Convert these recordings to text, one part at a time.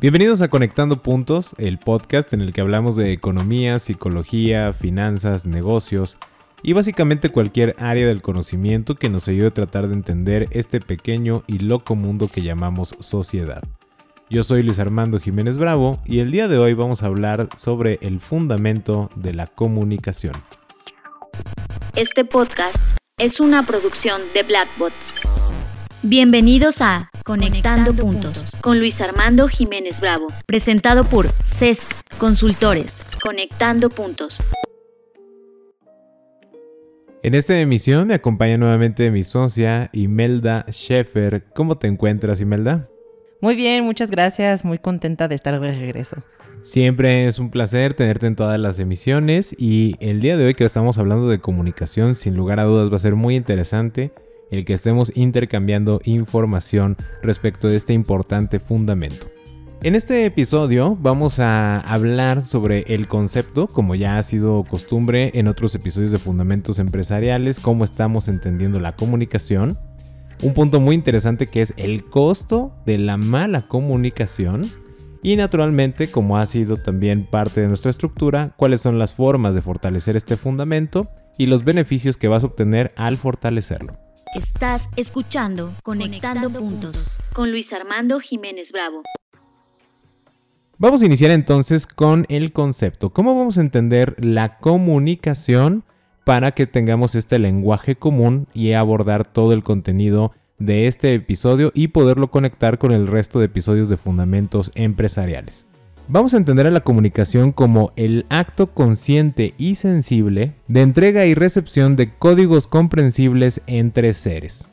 Bienvenidos a Conectando Puntos, el podcast en el que hablamos de economía, psicología, finanzas, negocios y básicamente cualquier área del conocimiento que nos ayude a tratar de entender este pequeño y loco mundo que llamamos sociedad. Yo soy Luis Armando Jiménez Bravo y el día de hoy vamos a hablar sobre el fundamento de la comunicación. Este podcast es una producción de Blackbot. Bienvenidos a Conectando, Puntos con Luis Armando Jiménez Bravo, presentado por CESC Consultores. Conectando Puntos. En esta emisión me acompaña nuevamente mi socia Imelda Sheffer. ¿Cómo te encuentras, Imelda? Muy bien, muchas gracias. Muy contenta de estar de regreso. Siempre es un placer tenerte en todas las emisiones y el día de hoy que estamos hablando de comunicación, sin lugar a dudas va a ser muy interesante el que estemos intercambiando información respecto de este importante fundamento. En este episodio vamos a hablar sobre el concepto, como ya ha sido costumbre en otros episodios de Fundamentos Empresariales, cómo estamos entendiendo la comunicación. Un punto muy interesante que es el costo de la mala comunicación. Y naturalmente, como ha sido también parte de nuestra estructura, cuáles son las formas de fortalecer este fundamento y los beneficios que vas a obtener al fortalecerlo. Estás escuchando Conectando, Puntos con Luis Armando Jiménez Bravo. Vamos a iniciar entonces con el concepto. ¿Cómo vamos a entender la comunicación para que tengamos este lenguaje común y abordar todo el contenido de este episodio y poderlo conectar con el resto de episodios de Fundamentos Empresariales? Vamos a entender a la comunicación como el acto consciente y sensible de entrega y recepción de códigos comprensibles entre seres.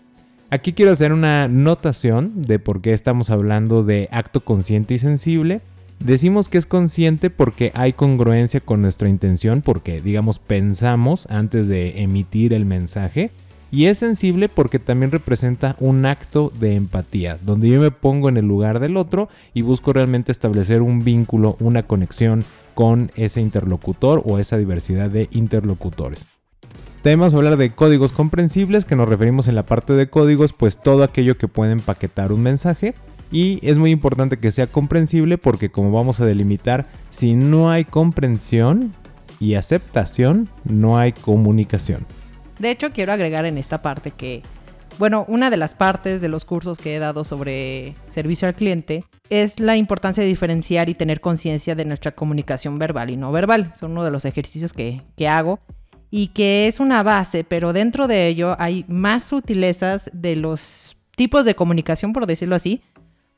Aquí quiero hacer una notación de por qué estamos hablando de acto consciente y sensible. Decimos que es consciente porque hay congruencia con nuestra intención, porque digamos pensamos antes de emitir el mensaje y es sensible porque también representa un acto de empatía, donde yo me pongo en el lugar del otro y busco realmente establecer un vínculo, una conexión con ese interlocutor o esa diversidad de interlocutores. Tenemos a hablar de códigos comprensibles, que nos referimos en la parte de códigos, pues todo aquello que puede empaquetar un mensaje. Y es muy importante que sea comprensible porque como vamos a delimitar, si no hay comprensión y aceptación, no hay comunicación. De hecho, quiero agregar en esta parte que, bueno, una de las partes de los cursos que he dado sobre servicio al cliente es la importancia de diferenciar y tener conciencia de nuestra comunicación verbal y no verbal. Es uno de los ejercicios que, que hago y que es una base, pero dentro de ello hay más sutilezas de los tipos de comunicación, por decirlo así.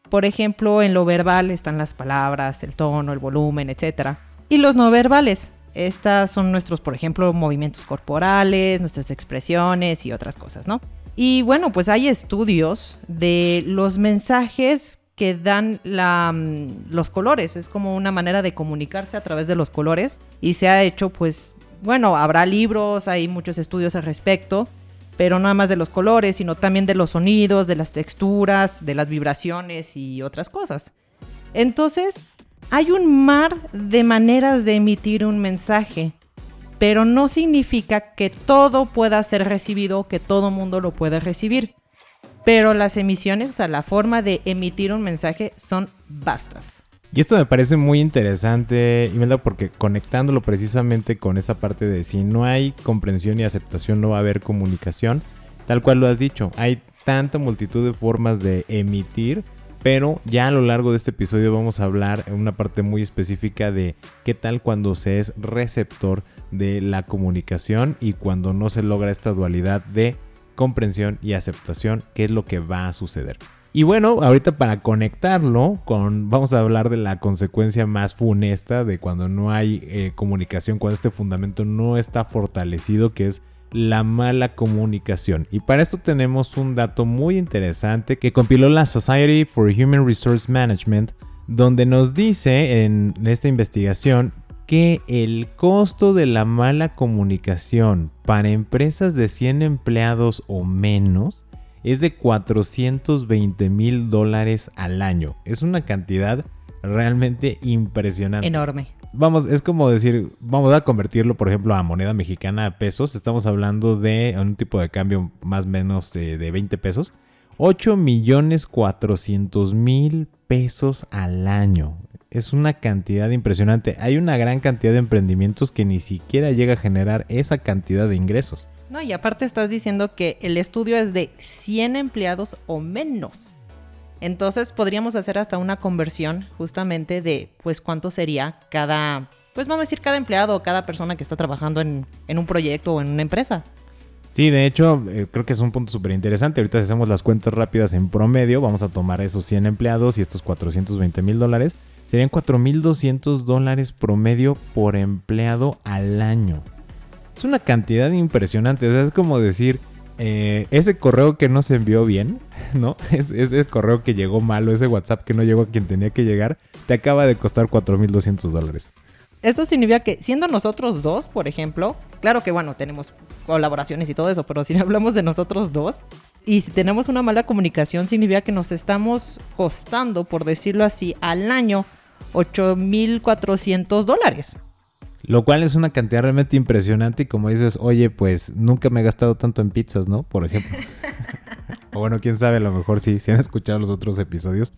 Por ejemplo, en lo verbal están las palabras, el tono, el volumen, etc. Y los no verbales, estas son nuestros, por ejemplo, movimientos corporales, nuestras expresiones y otras cosas, ¿no? Y bueno, pues hay estudios de los mensajes que dan mm, los colores. Es como una manera de comunicarse a través de los colores. Y se ha hecho, pues, bueno, habrá libros, hay muchos estudios al respecto. Pero no nada más de los colores, sino también de los sonidos, de las texturas, de las vibraciones y otras cosas. Entonces, hay un mar de maneras de emitir un mensaje, pero no significa que todo pueda ser recibido, que todo mundo lo pueda recibir. Pero las emisiones, o sea, la forma de emitir un mensaje son vastas. Y esto me parece muy interesante, Imelda, porque conectándolo precisamente con esa parte de si no hay comprensión y aceptación, no va a haber comunicación, tal cual lo has dicho, hay tanta multitud de formas de emitir pero ya a lo largo de este episodio vamos a hablar en una parte muy específica de qué tal cuando se es receptor de la comunicación y cuando no se logra esta dualidad de comprensión y aceptación, qué es lo que va a suceder. Y bueno, ahorita para conectarlo con, vamos a hablar de la consecuencia más funesta de cuando no hay eh, comunicación, cuando este fundamento no está fortalecido, que es la mala comunicación. Y para esto tenemos un dato muy interesante que compiló la Society for Human Resource Management, donde nos dice en esta investigación que el costo de la mala comunicación para empresas de 100 empleados o menos es de 420 mil dólares al año. Es una cantidad realmente impresionante. Enorme vamos, es como decir, vamos a convertirlo, por ejemplo, a moneda mexicana a pesos. Estamos hablando de un tipo de cambio más o menos de 20 pesos. 8 millones 400 mil pesos al año. Es una cantidad impresionante. Hay una gran cantidad de emprendimientos que ni siquiera llega a generar esa cantidad de ingresos. No, y aparte estás diciendo que el estudio es de 100 empleados o menos. Entonces podríamos hacer hasta una conversión justamente de pues cuánto sería cada, pues vamos a decir cada empleado o cada persona que está trabajando en, un proyecto o en una empresa. Sí, de hecho, eh, creo que es un punto súper interesante. Ahorita hacemos las cuentas rápidas en promedio, vamos a tomar esos 100 empleados y estos 420 mil dólares. Serían 4.200 dólares promedio por empleado al año. Es una cantidad impresionante. O sea, es como decir, eh, ese correo que no se envió bien, ¿no? Es, ese correo que llegó mal o ese WhatsApp que no llegó a quien tenía que llegar, te acaba de costar 4.200 dólares. Esto significa que siendo nosotros dos, por ejemplo, claro que bueno, tenemos colaboraciones y todo eso, pero si hablamos de nosotros dos, y si tenemos una mala comunicación, significa que nos estamos costando, por decirlo así, al año 8.400 dólares. Lo cual es una cantidad realmente impresionante y como dices, oye, pues nunca me he gastado tanto en pizzas, ¿no? Por ejemplo. o bueno, quién sabe, a lo mejor sí, si han escuchado los otros episodios.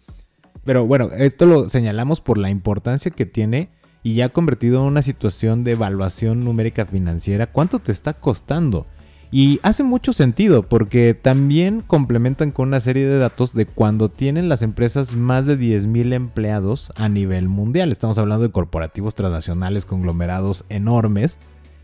Pero bueno, esto lo señalamos por la importancia que tiene y ya ha convertido en una situación de evaluación numérica financiera. ¿Cuánto te está costando? Y hace mucho sentido porque también complementan con una serie de datos de cuando tienen las empresas más de 10.000 empleados a nivel mundial. Estamos hablando de corporativos transnacionales, conglomerados enormes.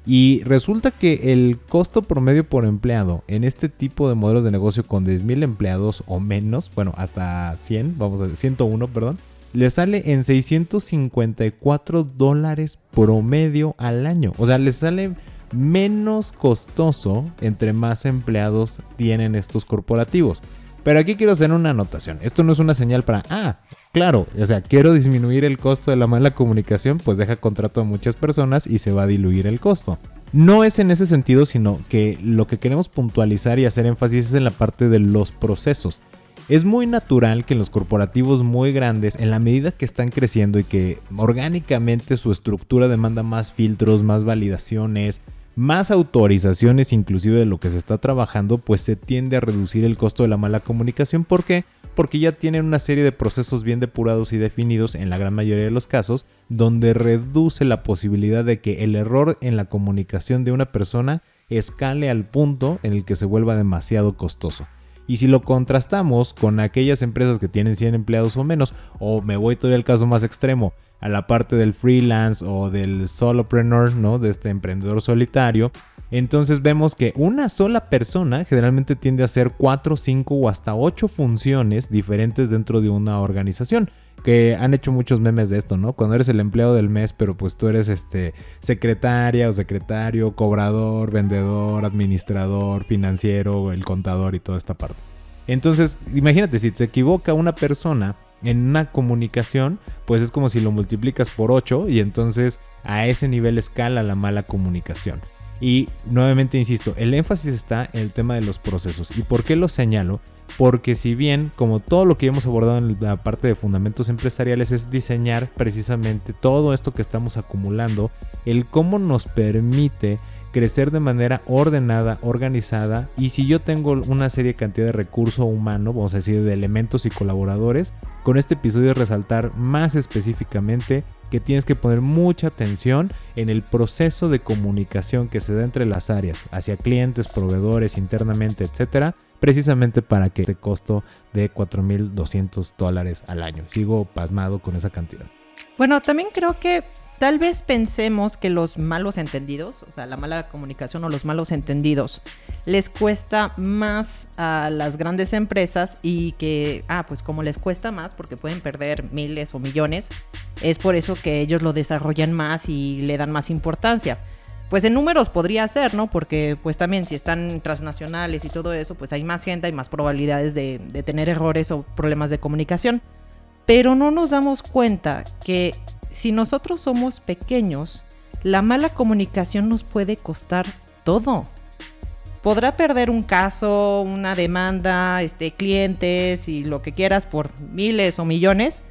Y resulta que el costo promedio por empleado en este tipo de modelos de negocio con 10.000 empleados o menos, bueno, hasta 100, vamos a decir 101, perdón, le sale en 654 dólares promedio al año. O sea, le sale menos costoso entre más empleados tienen estos corporativos. Pero aquí quiero hacer una anotación. Esto no es una señal para, ah, claro, o sea, quiero disminuir el costo de la mala comunicación, pues deja contrato a muchas personas y se va a diluir el costo. No es en ese sentido, sino que lo que queremos puntualizar y hacer énfasis es en la parte de los procesos. Es muy natural que en los corporativos muy grandes, en la medida que están creciendo y que orgánicamente su estructura demanda más filtros, más validaciones, más autorizaciones inclusive de lo que se está trabajando, pues se tiende a reducir el costo de la mala comunicación. ¿Por qué? Porque ya tienen una serie de procesos bien depurados y definidos en la gran mayoría de los casos, donde reduce la posibilidad de que el error en la comunicación de una persona escale al punto en el que se vuelva demasiado costoso. Y si lo contrastamos con aquellas empresas que tienen 100 empleados o menos, o me voy todavía al caso más extremo, a la parte del freelance o del solopreneur, ¿no? De este emprendedor solitario. Entonces vemos que una sola persona generalmente tiende a hacer 4, 5 o hasta 8 funciones diferentes dentro de una organización. Que han hecho muchos memes de esto, ¿no? Cuando eres el empleado del mes, pero pues tú eres este secretaria o secretario, cobrador, vendedor, administrador, financiero, el contador y toda esta parte. Entonces, imagínate, si se equivoca una persona, en una comunicación, pues es como si lo multiplicas por 8 y entonces a ese nivel escala la mala comunicación. Y nuevamente insisto, el énfasis está en el tema de los procesos. ¿Y por qué lo señalo? Porque si bien, como todo lo que hemos abordado en la parte de fundamentos empresariales, es diseñar precisamente todo esto que estamos acumulando, el cómo nos permite crecer de manera ordenada, organizada y si yo tengo una serie cantidad de recurso humano, vamos a decir de elementos y colaboradores, con este episodio resaltar más específicamente que tienes que poner mucha atención en el proceso de comunicación que se da entre las áreas, hacia clientes, proveedores, internamente, etcétera, precisamente para que este costo de 4.200 dólares al año. Sigo pasmado con esa cantidad. Bueno, también creo que Tal vez pensemos que los malos entendidos, o sea, la mala comunicación o los malos entendidos, les cuesta más a las grandes empresas y que, ah, pues como les cuesta más porque pueden perder miles o millones, es por eso que ellos lo desarrollan más y le dan más importancia. Pues en números podría ser, ¿no? Porque pues también si están transnacionales y todo eso, pues hay más gente, hay más probabilidades de, de tener errores o problemas de comunicación. Pero no nos damos cuenta que si nosotros somos pequeños, la mala comunicación nos puede costar todo. Podrá perder un caso, una demanda, este, clientes y lo que quieras por miles o millones,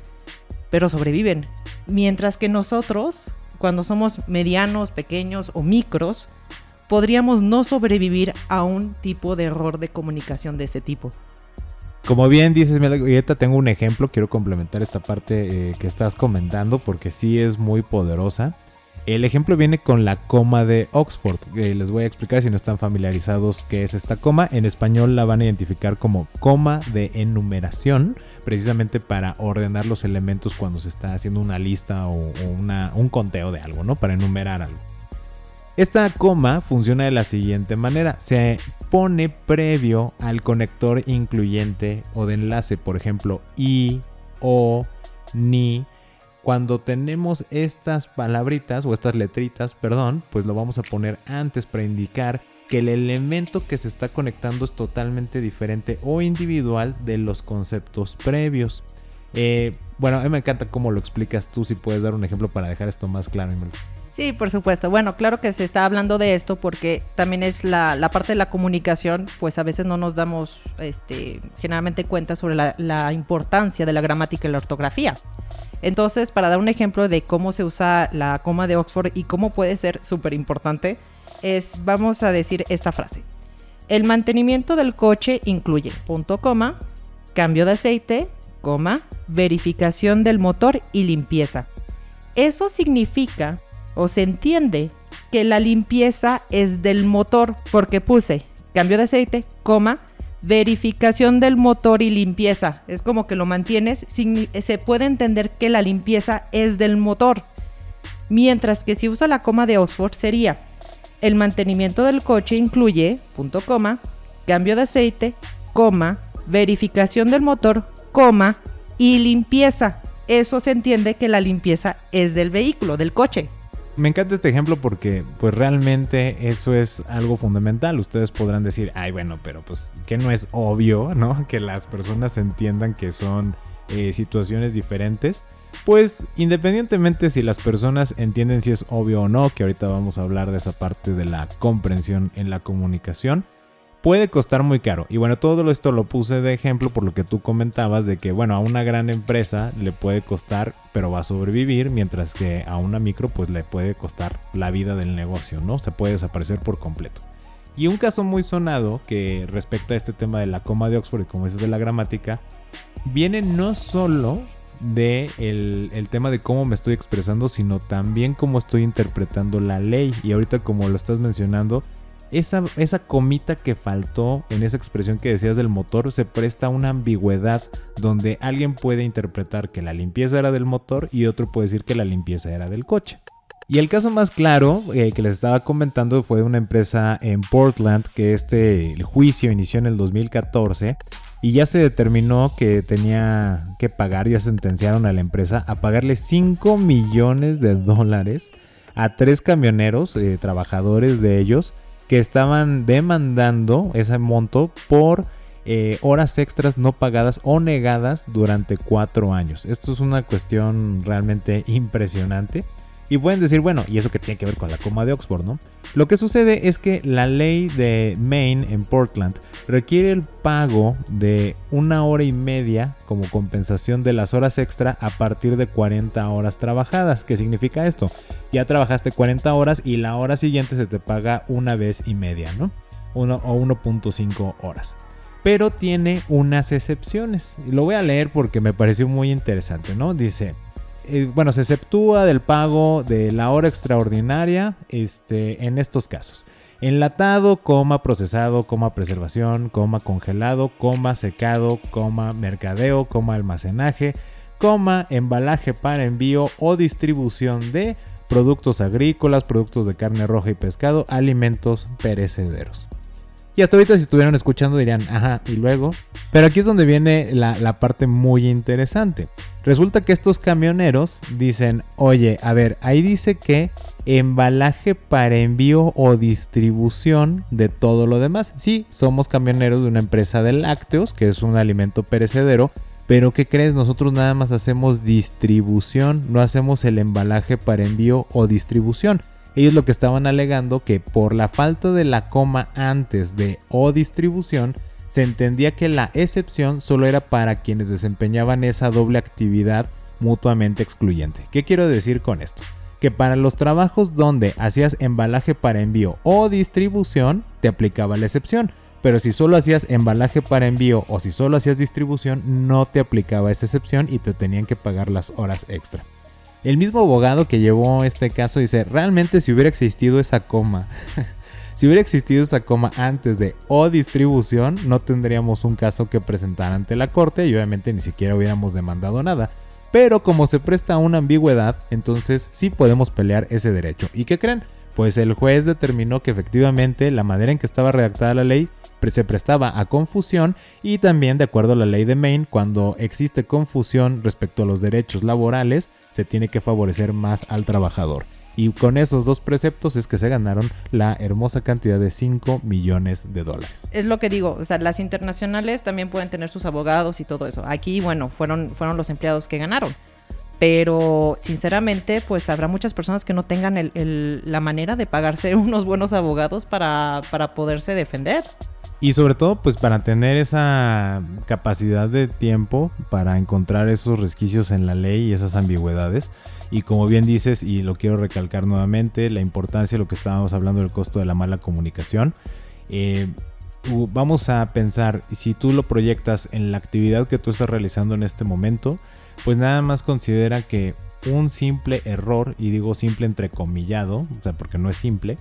pero sobreviven. Mientras que nosotros, cuando somos medianos, pequeños o micros, podríamos no sobrevivir a un tipo de error de comunicación de ese tipo. Como bien dices, ahorita tengo un ejemplo, quiero complementar esta parte eh, que estás comentando porque sí es muy poderosa. El ejemplo viene con la coma de Oxford. les voy a explicar si no están familiarizados qué es esta coma. En español la van a identificar como coma de enumeración, precisamente para ordenar los elementos cuando se está haciendo una lista o, un conteo de algo, ¿no? Para enumerar algo. Esta coma funciona de la siguiente manera. Se pone previo al conector incluyente o de enlace, por ejemplo, i, o, ni cuando tenemos estas palabritas o estas letritas, perdón, pues lo vamos a poner antes para indicar que el elemento que se está conectando es totalmente diferente o individual de los conceptos previos. Eh, bueno, a mí me encanta cómo lo explicas tú, si puedes dar un ejemplo para dejar esto más claro. Sí, por supuesto. Bueno, claro que se está hablando de esto porque también es la, parte de la comunicación, pues a veces no nos damos este, generalmente cuenta sobre la, importancia de la gramática y la ortografía. Entonces, para dar un ejemplo de cómo se usa la coma de Oxford y cómo puede ser súper importante, es, vamos a decir esta frase. El mantenimiento del coche incluye punto coma, cambio de aceite, coma, verificación del motor y limpieza. Eso significa o se entiende que la limpieza es del motor, porque puse cambio de aceite, coma, verificación del motor y limpieza. Es como que lo mantienes, se puede entender que la limpieza es del motor. Mientras que si usa la coma de Oxford sería el mantenimiento del coche incluye, punto coma, cambio de aceite, coma, verificación del motor, coma y limpieza. Eso se entiende que la limpieza es del vehículo, del coche me encanta este ejemplo porque pues realmente eso es algo fundamental. Ustedes podrán decir, ay bueno, pero pues que no es obvio, ¿no? Que las personas entiendan que son eh, situaciones diferentes. Pues independientemente si las personas entienden si es obvio o no, que ahorita vamos a hablar de esa parte de la comprensión en la comunicación, puede costar muy caro. Y bueno, todo esto lo puse de ejemplo por lo que tú comentabas de que, bueno, a una gran empresa le puede costar, pero va a sobrevivir, mientras que a una micro pues le puede costar la vida del negocio, ¿no? Se puede desaparecer por completo. Y un caso muy sonado que respecta a este tema de la coma de Oxford y como es de la gramática, viene no solo de el, el, tema de cómo me estoy expresando, sino también cómo estoy interpretando la ley. Y ahorita como lo estás mencionando, esa, esa comita que faltó en esa expresión que decías del motor se presta a una ambigüedad donde alguien puede interpretar que la limpieza era del motor y otro puede decir que la limpieza era del coche. Y el caso más claro eh, que les estaba comentando fue una empresa en Portland que este juicio inició en el 2014 y ya se determinó que tenía que pagar, ya sentenciaron a la empresa a pagarle 5 millones de dólares a tres camioneros, eh, trabajadores de ellos, que estaban demandando ese monto por eh, horas extras no pagadas o negadas durante cuatro años. Esto es una cuestión realmente impresionante. Y pueden decir, bueno, ¿y eso que tiene que ver con la coma de Oxford, no? Lo que sucede es que la ley de Maine en Portland requiere el pago de una hora y media como compensación de las horas extra a partir de 40 horas trabajadas. ¿Qué significa esto? Ya trabajaste 40 horas y la hora siguiente se te paga una vez y media, ¿no? Uno, o 1.5 horas pero tiene unas excepciones. Lo voy a leer porque me pareció muy interesante, ¿no? Dice, eh, bueno, se exceptúa del pago de la hora extraordinaria este, en estos casos. Enlatado, coma, procesado, coma, preservación, coma, congelado, coma, secado, coma, mercadeo, coma, almacenaje, coma, embalaje para envío o distribución de productos agrícolas, productos de carne roja y pescado, alimentos perecederos. Y hasta ahorita si estuvieran escuchando dirían, ajá, y luego. Pero aquí es donde viene la, parte muy interesante. Resulta que estos camioneros dicen, oye, a ver, ahí dice que embalaje para envío o distribución de todo lo demás. Sí, somos camioneros de una empresa de lácteos, que es un alimento perecedero. Pero ¿qué crees? Nosotros nada más hacemos distribución, no hacemos el embalaje para envío o distribución. Ellos lo que estaban alegando que por la falta de la coma antes de o distribución, se entendía que la excepción solo era para quienes desempeñaban esa doble actividad mutuamente excluyente. ¿Qué quiero decir con esto? Que para los trabajos donde hacías embalaje para envío o distribución, te aplicaba la excepción, pero si solo hacías embalaje para envío o si solo hacías distribución, no te aplicaba esa excepción y te tenían que pagar las horas extra. El mismo abogado que llevó este caso dice, realmente si hubiera existido esa coma, si hubiera existido esa coma antes de o distribución, no tendríamos un caso que presentar ante la corte y obviamente ni siquiera hubiéramos demandado nada. Pero como se presta una ambigüedad, entonces sí podemos pelear ese derecho. ¿Y qué creen? Pues el juez determinó que efectivamente la manera en que estaba redactada la ley se prestaba a confusión y también de acuerdo a la ley de Maine, cuando existe confusión respecto a los derechos laborales, se tiene que favorecer más al trabajador. Y con esos dos preceptos es que se ganaron la hermosa cantidad de 5 millones de dólares. Es lo que digo, o sea, las internacionales también pueden tener sus abogados y todo eso. Aquí, bueno, fueron, fueron los empleados que ganaron. Pero sinceramente, pues habrá muchas personas que no tengan la manera de pagarse unos buenos abogados para, para poderse defender. Y sobre todo, pues para tener esa capacidad de tiempo para encontrar esos resquicios en la ley y esas ambigüedades. Y como bien dices, y lo quiero recalcar nuevamente, la importancia de lo que estábamos hablando del costo de la mala comunicación. Eh, vamos a pensar, si tú lo proyectas en la actividad que tú estás realizando en este momento, pues nada más considera que un simple error, y digo simple entrecomillado, o sea, porque no es simple,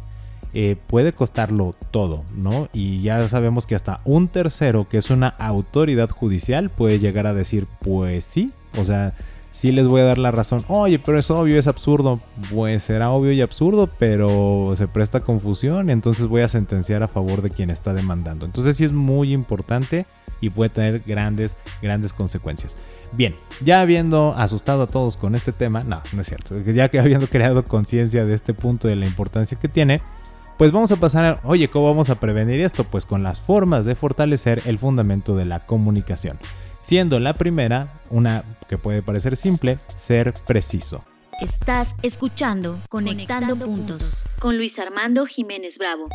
eh, puede costarlo todo, ¿no? Y ya sabemos que hasta un tercero, que es una autoridad judicial, puede llegar a decir, pues sí, o sea, sí les voy a dar la razón. Oye, pero es obvio, es absurdo. Pues será obvio y absurdo, pero se presta confusión, entonces voy a sentenciar a favor de quien está demandando. Entonces sí es muy importante y puede tener grandes, grandes consecuencias. Bien, ya habiendo asustado a todos con este tema, no, no es cierto, ya que habiendo creado conciencia de este punto de la importancia que tiene, pues vamos a pasar a, oye, ¿cómo vamos a prevenir esto? Pues con las formas de fortalecer el fundamento de la comunicación. Siendo la primera, una que puede parecer simple, ser preciso. Estás escuchando Conectando, puntos, con Luis Armando Jiménez Bravo.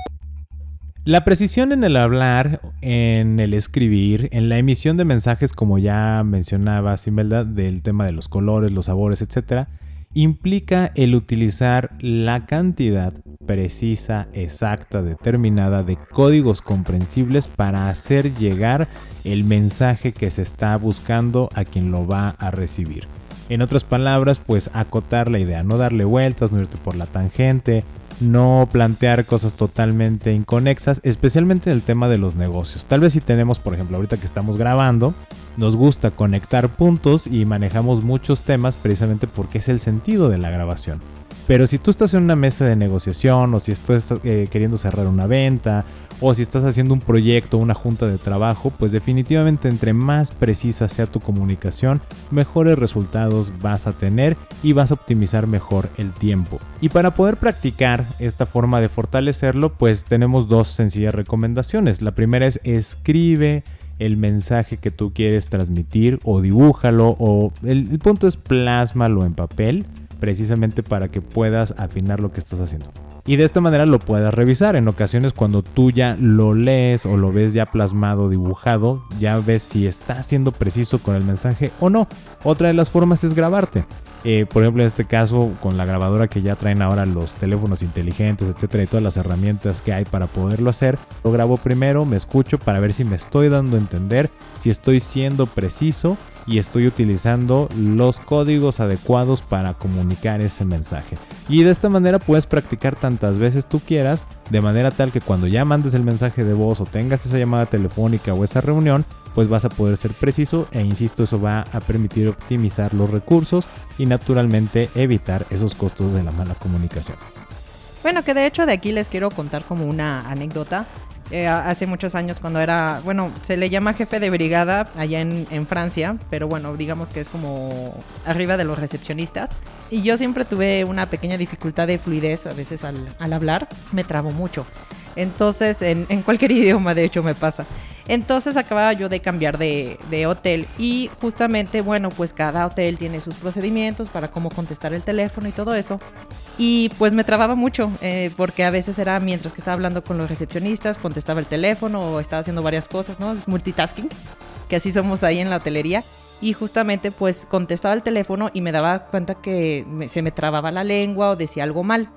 La precisión en el hablar, en el escribir, en la emisión de mensajes, como ya mencionaba Simelda, del tema de los colores, los sabores, etc., implica el utilizar la cantidad precisa, exacta, determinada de códigos comprensibles para hacer llegar el mensaje que se está buscando a quien lo va a recibir. En otras palabras, pues acotar la idea, no darle vueltas, no irte por la tangente, no plantear cosas totalmente inconexas, especialmente en el tema de los negocios. Tal vez si tenemos, por ejemplo, ahorita que estamos grabando, nos gusta conectar puntos y manejamos muchos temas precisamente porque es el sentido de la grabación. Pero si tú estás en una mesa de negociación o si estás eh, queriendo cerrar una venta o si estás haciendo un proyecto, una junta de trabajo, pues definitivamente entre más precisa sea tu comunicación, mejores resultados vas a tener y vas a optimizar mejor el tiempo. Y para poder practicar esta forma de fortalecerlo, pues tenemos dos sencillas recomendaciones. La primera es escribe el mensaje que tú quieres transmitir o dibújalo o el, punto es plásmalo en papel precisamente para que puedas afinar lo que estás haciendo. Y de esta manera lo puedas revisar. En ocasiones cuando tú ya lo lees o lo ves ya plasmado, dibujado, ya ves si está siendo preciso con el mensaje o no. Otra de las formas es grabarte. Eh, por ejemplo, en este caso, con la grabadora que ya traen ahora los teléfonos inteligentes, etcétera, y todas las herramientas que hay para poderlo hacer, lo grabo primero, me escucho para ver si me estoy dando a entender, si estoy siendo preciso y estoy utilizando los códigos adecuados para comunicar ese mensaje. Y de esta manera puedes practicar tantas veces tú quieras, de manera tal que cuando ya mandes el mensaje de voz o tengas esa llamada telefónica o esa reunión, pues vas a poder ser preciso e insisto, eso va a permitir optimizar los recursos y naturalmente evitar esos costos de la mala comunicación. Bueno, que de hecho de aquí les quiero contar como una anécdota. Eh, hace muchos años cuando era, bueno, se le llama jefe de brigada allá en, Francia, pero bueno, digamos que es como arriba de los recepcionistas. Y yo siempre tuve una pequeña dificultad de fluidez a veces al, hablar, me trabo mucho. Entonces, en, en, cualquier idioma de hecho me pasa. Entonces acababa yo de cambiar de, hotel y justamente, bueno, pues cada hotel tiene sus procedimientos para cómo contestar el teléfono y todo eso. Y pues me trababa mucho, eh, porque a veces era mientras que estaba hablando con los recepcionistas, contestaba el teléfono o estaba haciendo varias cosas, ¿no? Es multitasking, que así somos ahí en la hotelería. Y justamente pues contestaba el teléfono y me daba cuenta que se me trababa la lengua o decía algo mal.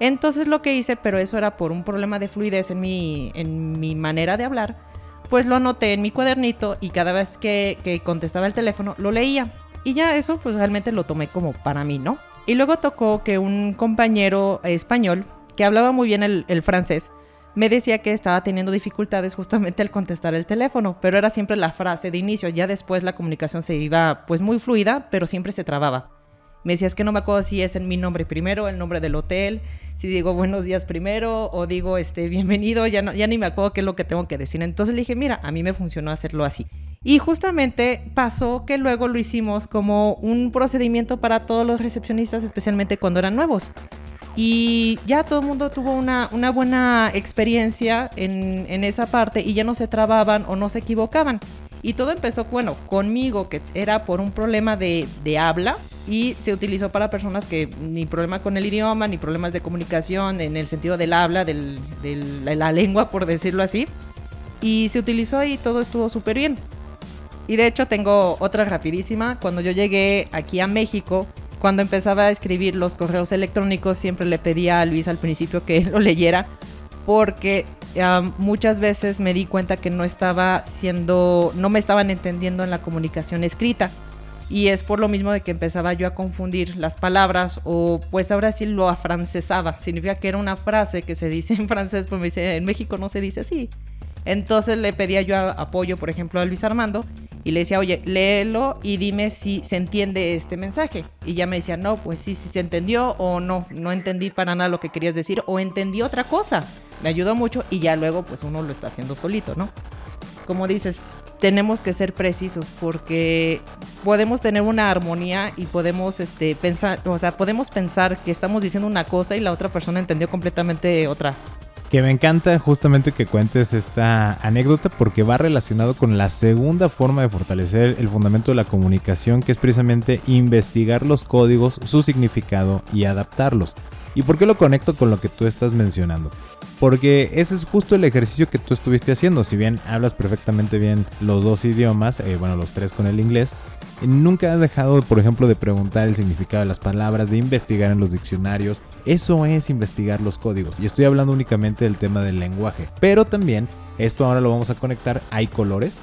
Entonces lo que hice, pero eso era por un problema de fluidez en mi, en mi manera de hablar, pues lo anoté en mi cuadernito y cada vez que, que contestaba el teléfono lo leía. Y ya eso pues realmente lo tomé como para mí, ¿no? Y luego tocó que un compañero español que hablaba muy bien el, el francés, me decía que estaba teniendo dificultades justamente al contestar el teléfono, pero era siempre la frase de inicio, ya después la comunicación se iba pues muy fluida, pero siempre se trababa. Me decía, es que no me acuerdo si es en mi nombre primero, el nombre del hotel, si digo buenos días primero o digo este bienvenido, ya, no, ya ni me acuerdo qué es lo que tengo que decir. Entonces le dije, mira, a mí me funcionó hacerlo así. Y justamente pasó que luego lo hicimos como un procedimiento para todos los recepcionistas, especialmente cuando eran nuevos. Y ya todo el mundo tuvo una, una buena experiencia en, en, esa parte y ya no se trababan o no se equivocaban. Y todo empezó, bueno, conmigo, que era por un problema de, de habla y se utilizó para personas que ni problema con el idioma, ni problemas de comunicación en el sentido del habla, del, de la lengua, por decirlo así. Y se utilizó y todo estuvo súper bien. Y de hecho tengo otra rapidísima. Cuando yo llegué aquí a México, cuando empezaba a escribir los correos electrónicos, siempre le pedía a Luis al principio que lo leyera, porque muchas veces me di cuenta que no estaba siendo, no me estaban entendiendo en la comunicación escrita. Y es por lo mismo de que empezaba yo a confundir las palabras o pues ahora sí lo afrancesaba. Significa que era una frase que se dice en francés, pues me dice, en México no se dice así. Entonces le pedía yo apoyo, por ejemplo, a Luis Armando y le decía, oye, léelo y dime si se entiende este mensaje. Y ya me decía, no, pues sí, sí se entendió o no, no entendí para nada lo que querías decir o entendí otra cosa. Me ayudó mucho y ya luego pues uno lo está haciendo solito, ¿no? Como dices, tenemos que ser precisos porque podemos tener una armonía y podemos este, pensar, o sea, podemos pensar que estamos diciendo una cosa y la otra persona entendió completamente otra que me encanta justamente que cuentes esta anécdota porque va relacionado con la segunda forma de fortalecer el fundamento de la comunicación, que es precisamente investigar los códigos, su significado y adaptarlos. ¿Y por qué lo conecto con lo que tú estás mencionando? Porque ese es justo el ejercicio que tú estuviste haciendo. Si bien hablas perfectamente bien los dos idiomas, eh, bueno, los tres con el inglés, Nunca has dejado, por ejemplo, de preguntar el significado de las palabras, de investigar en los diccionarios. Eso es investigar los códigos. Y estoy hablando únicamente del tema del lenguaje. Pero también, esto ahora lo vamos a conectar, hay colores.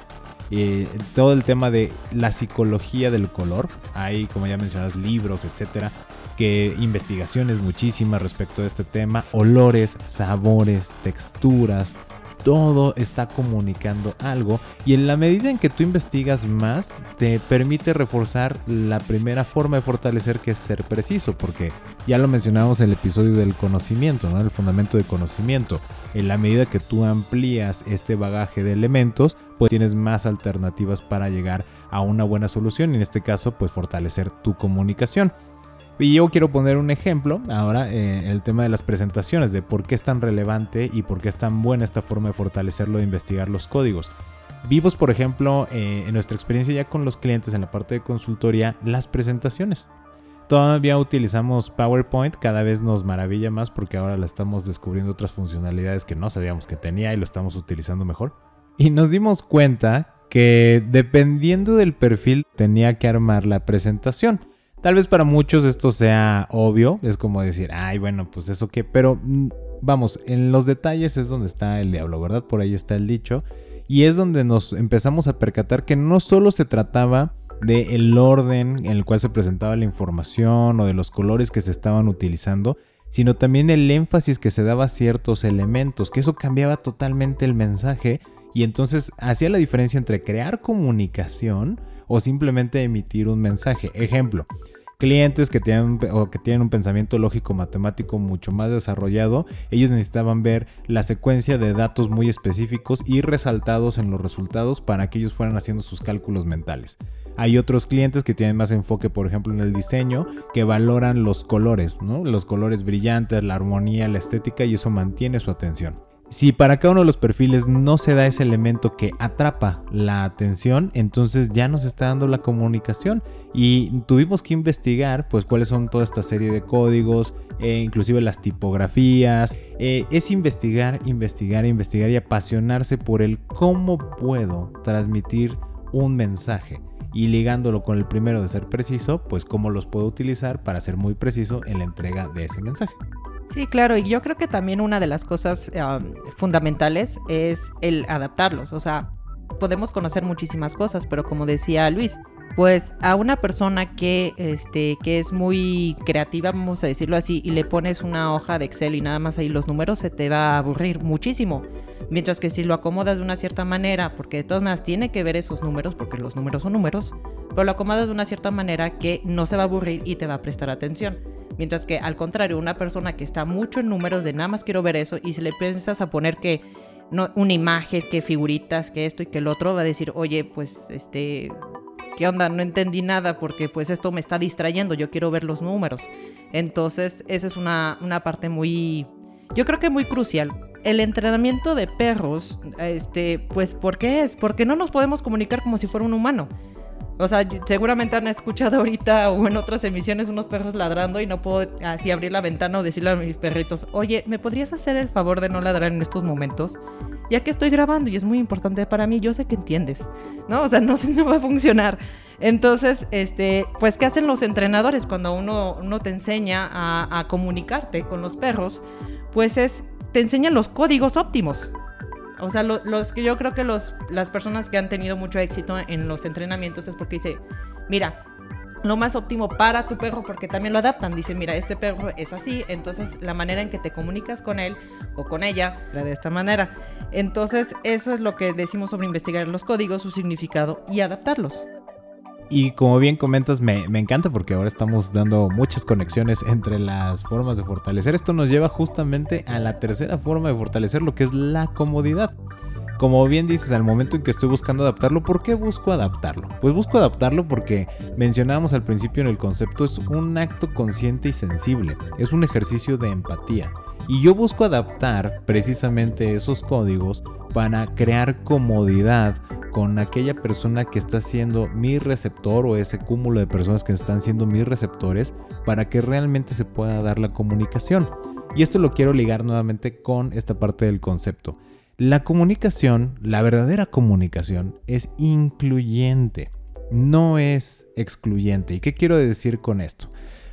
Eh, todo el tema de la psicología del color. Hay, como ya mencionas, libros, etcétera. Que investigaciones muchísimas respecto a este tema. Olores, sabores, texturas, todo está comunicando algo y en la medida en que tú investigas más te permite reforzar la primera forma de fortalecer que es ser preciso porque ya lo mencionamos en el episodio del conocimiento, ¿no? el fundamento de conocimiento. En la medida que tú amplías este bagaje de elementos, pues tienes más alternativas para llegar a una buena solución y en este caso pues fortalecer tu comunicación. Y yo quiero poner un ejemplo ahora en eh, el tema de las presentaciones, de por qué es tan relevante y por qué es tan buena esta forma de fortalecerlo e investigar los códigos. Vimos, por ejemplo, eh, en nuestra experiencia ya con los clientes en la parte de consultoría, las presentaciones. Todavía utilizamos PowerPoint, cada vez nos maravilla más porque ahora la estamos descubriendo otras funcionalidades que no sabíamos que tenía y lo estamos utilizando mejor. Y nos dimos cuenta que dependiendo del perfil tenía que armar la presentación. Tal vez para muchos esto sea obvio, es como decir, ay, bueno, pues eso qué, pero mm, vamos, en los detalles es donde está el diablo, ¿verdad? Por ahí está el dicho. Y es donde nos empezamos a percatar que no solo se trataba de el orden en el cual se presentaba la información o de los colores que se estaban utilizando, sino también el énfasis que se daba a ciertos elementos, que eso cambiaba totalmente el mensaje y entonces hacía la diferencia entre crear comunicación o simplemente emitir un mensaje. Ejemplo, clientes que tienen, o que tienen un pensamiento lógico matemático mucho más desarrollado, ellos necesitaban ver la secuencia de datos muy específicos y resaltados en los resultados para que ellos fueran haciendo sus cálculos mentales. Hay otros clientes que tienen más enfoque, por ejemplo, en el diseño, que valoran los colores, ¿no? los colores brillantes, la armonía, la estética y eso mantiene su atención. Si para cada uno de los perfiles no se da ese elemento que atrapa la atención, entonces ya nos está dando la comunicación y tuvimos que investigar pues cuáles son toda esta serie de códigos, e inclusive las tipografías. Eh, es investigar, investigar, investigar y apasionarse por el cómo puedo transmitir un mensaje y ligándolo con el primero de ser preciso, pues cómo los puedo utilizar para ser muy preciso en la entrega de ese mensaje. Sí, claro, y yo creo que también una de las cosas fundamentales es el adaptarlos. O sea, podemos conocer muchísimas cosas, pero como decía Luis, pues a una persona que, este, que es muy creativa, vamos a decirlo así, y le pones una hoja de Excel y nada más ahí los números, se te va a aburrir muchísimo. Mientras que si lo acomodas de una cierta manera, porque de todas maneras tiene que ver esos números, porque los números son números, pero lo acomodas de una cierta manera que no se va a aburrir y te va a prestar atención. Mientras que al contrario, una persona que está mucho en números de nada más quiero ver eso y si le piensas a poner que no, una imagen, que figuritas, que esto y que el otro, va a decir, oye, pues este, ¿qué onda? No entendí nada porque pues esto me está distrayendo, yo quiero ver los números. Entonces, esa es una, una parte muy, yo creo que muy crucial. El entrenamiento de perros, este, pues, ¿por qué es? Porque no nos podemos comunicar como si fuera un humano. O sea, seguramente han escuchado ahorita o en otras emisiones unos perros ladrando y no puedo así abrir la ventana o decirle a mis perritos, oye, ¿me podrías hacer el favor de no ladrar en estos momentos? Ya que estoy grabando y es muy importante para mí, yo sé que entiendes, ¿no? O sea, no, no va a funcionar. Entonces, este, pues, ¿qué hacen los entrenadores cuando uno, uno te enseña a, a comunicarte con los perros? Pues es, te enseñan los códigos óptimos. O sea, los que yo creo que las personas que han tenido mucho éxito en los entrenamientos es porque dice, mira, lo más óptimo para tu perro, porque también lo adaptan. Dice, mira, este perro es así, entonces la manera en que te comunicas con él o con ella era de esta manera. Entonces, eso es lo que decimos sobre investigar los códigos, su significado y adaptarlos. Y como bien comentas, me, encanta porque ahora estamos dando muchas conexiones entre las formas de fortalecer. Esto nos lleva justamente a la tercera forma de fortalecer lo que es la comodidad. Como bien dices, al momento en que estoy buscando adaptarlo, ¿por qué busco adaptarlo? Pues busco adaptarlo porque mencionábamos al principio en el concepto, es un acto consciente y sensible, es un ejercicio de empatía. Y yo busco adaptar precisamente esos códigos para crear comodidad con aquella persona que está siendo mi receptor o ese cúmulo de personas que están siendo mis receptores para que realmente se pueda dar la comunicación. Y esto lo quiero ligar nuevamente con esta parte del concepto. La comunicación, la verdadera comunicación, es incluyente, no es excluyente. ¿Y qué quiero decir con esto?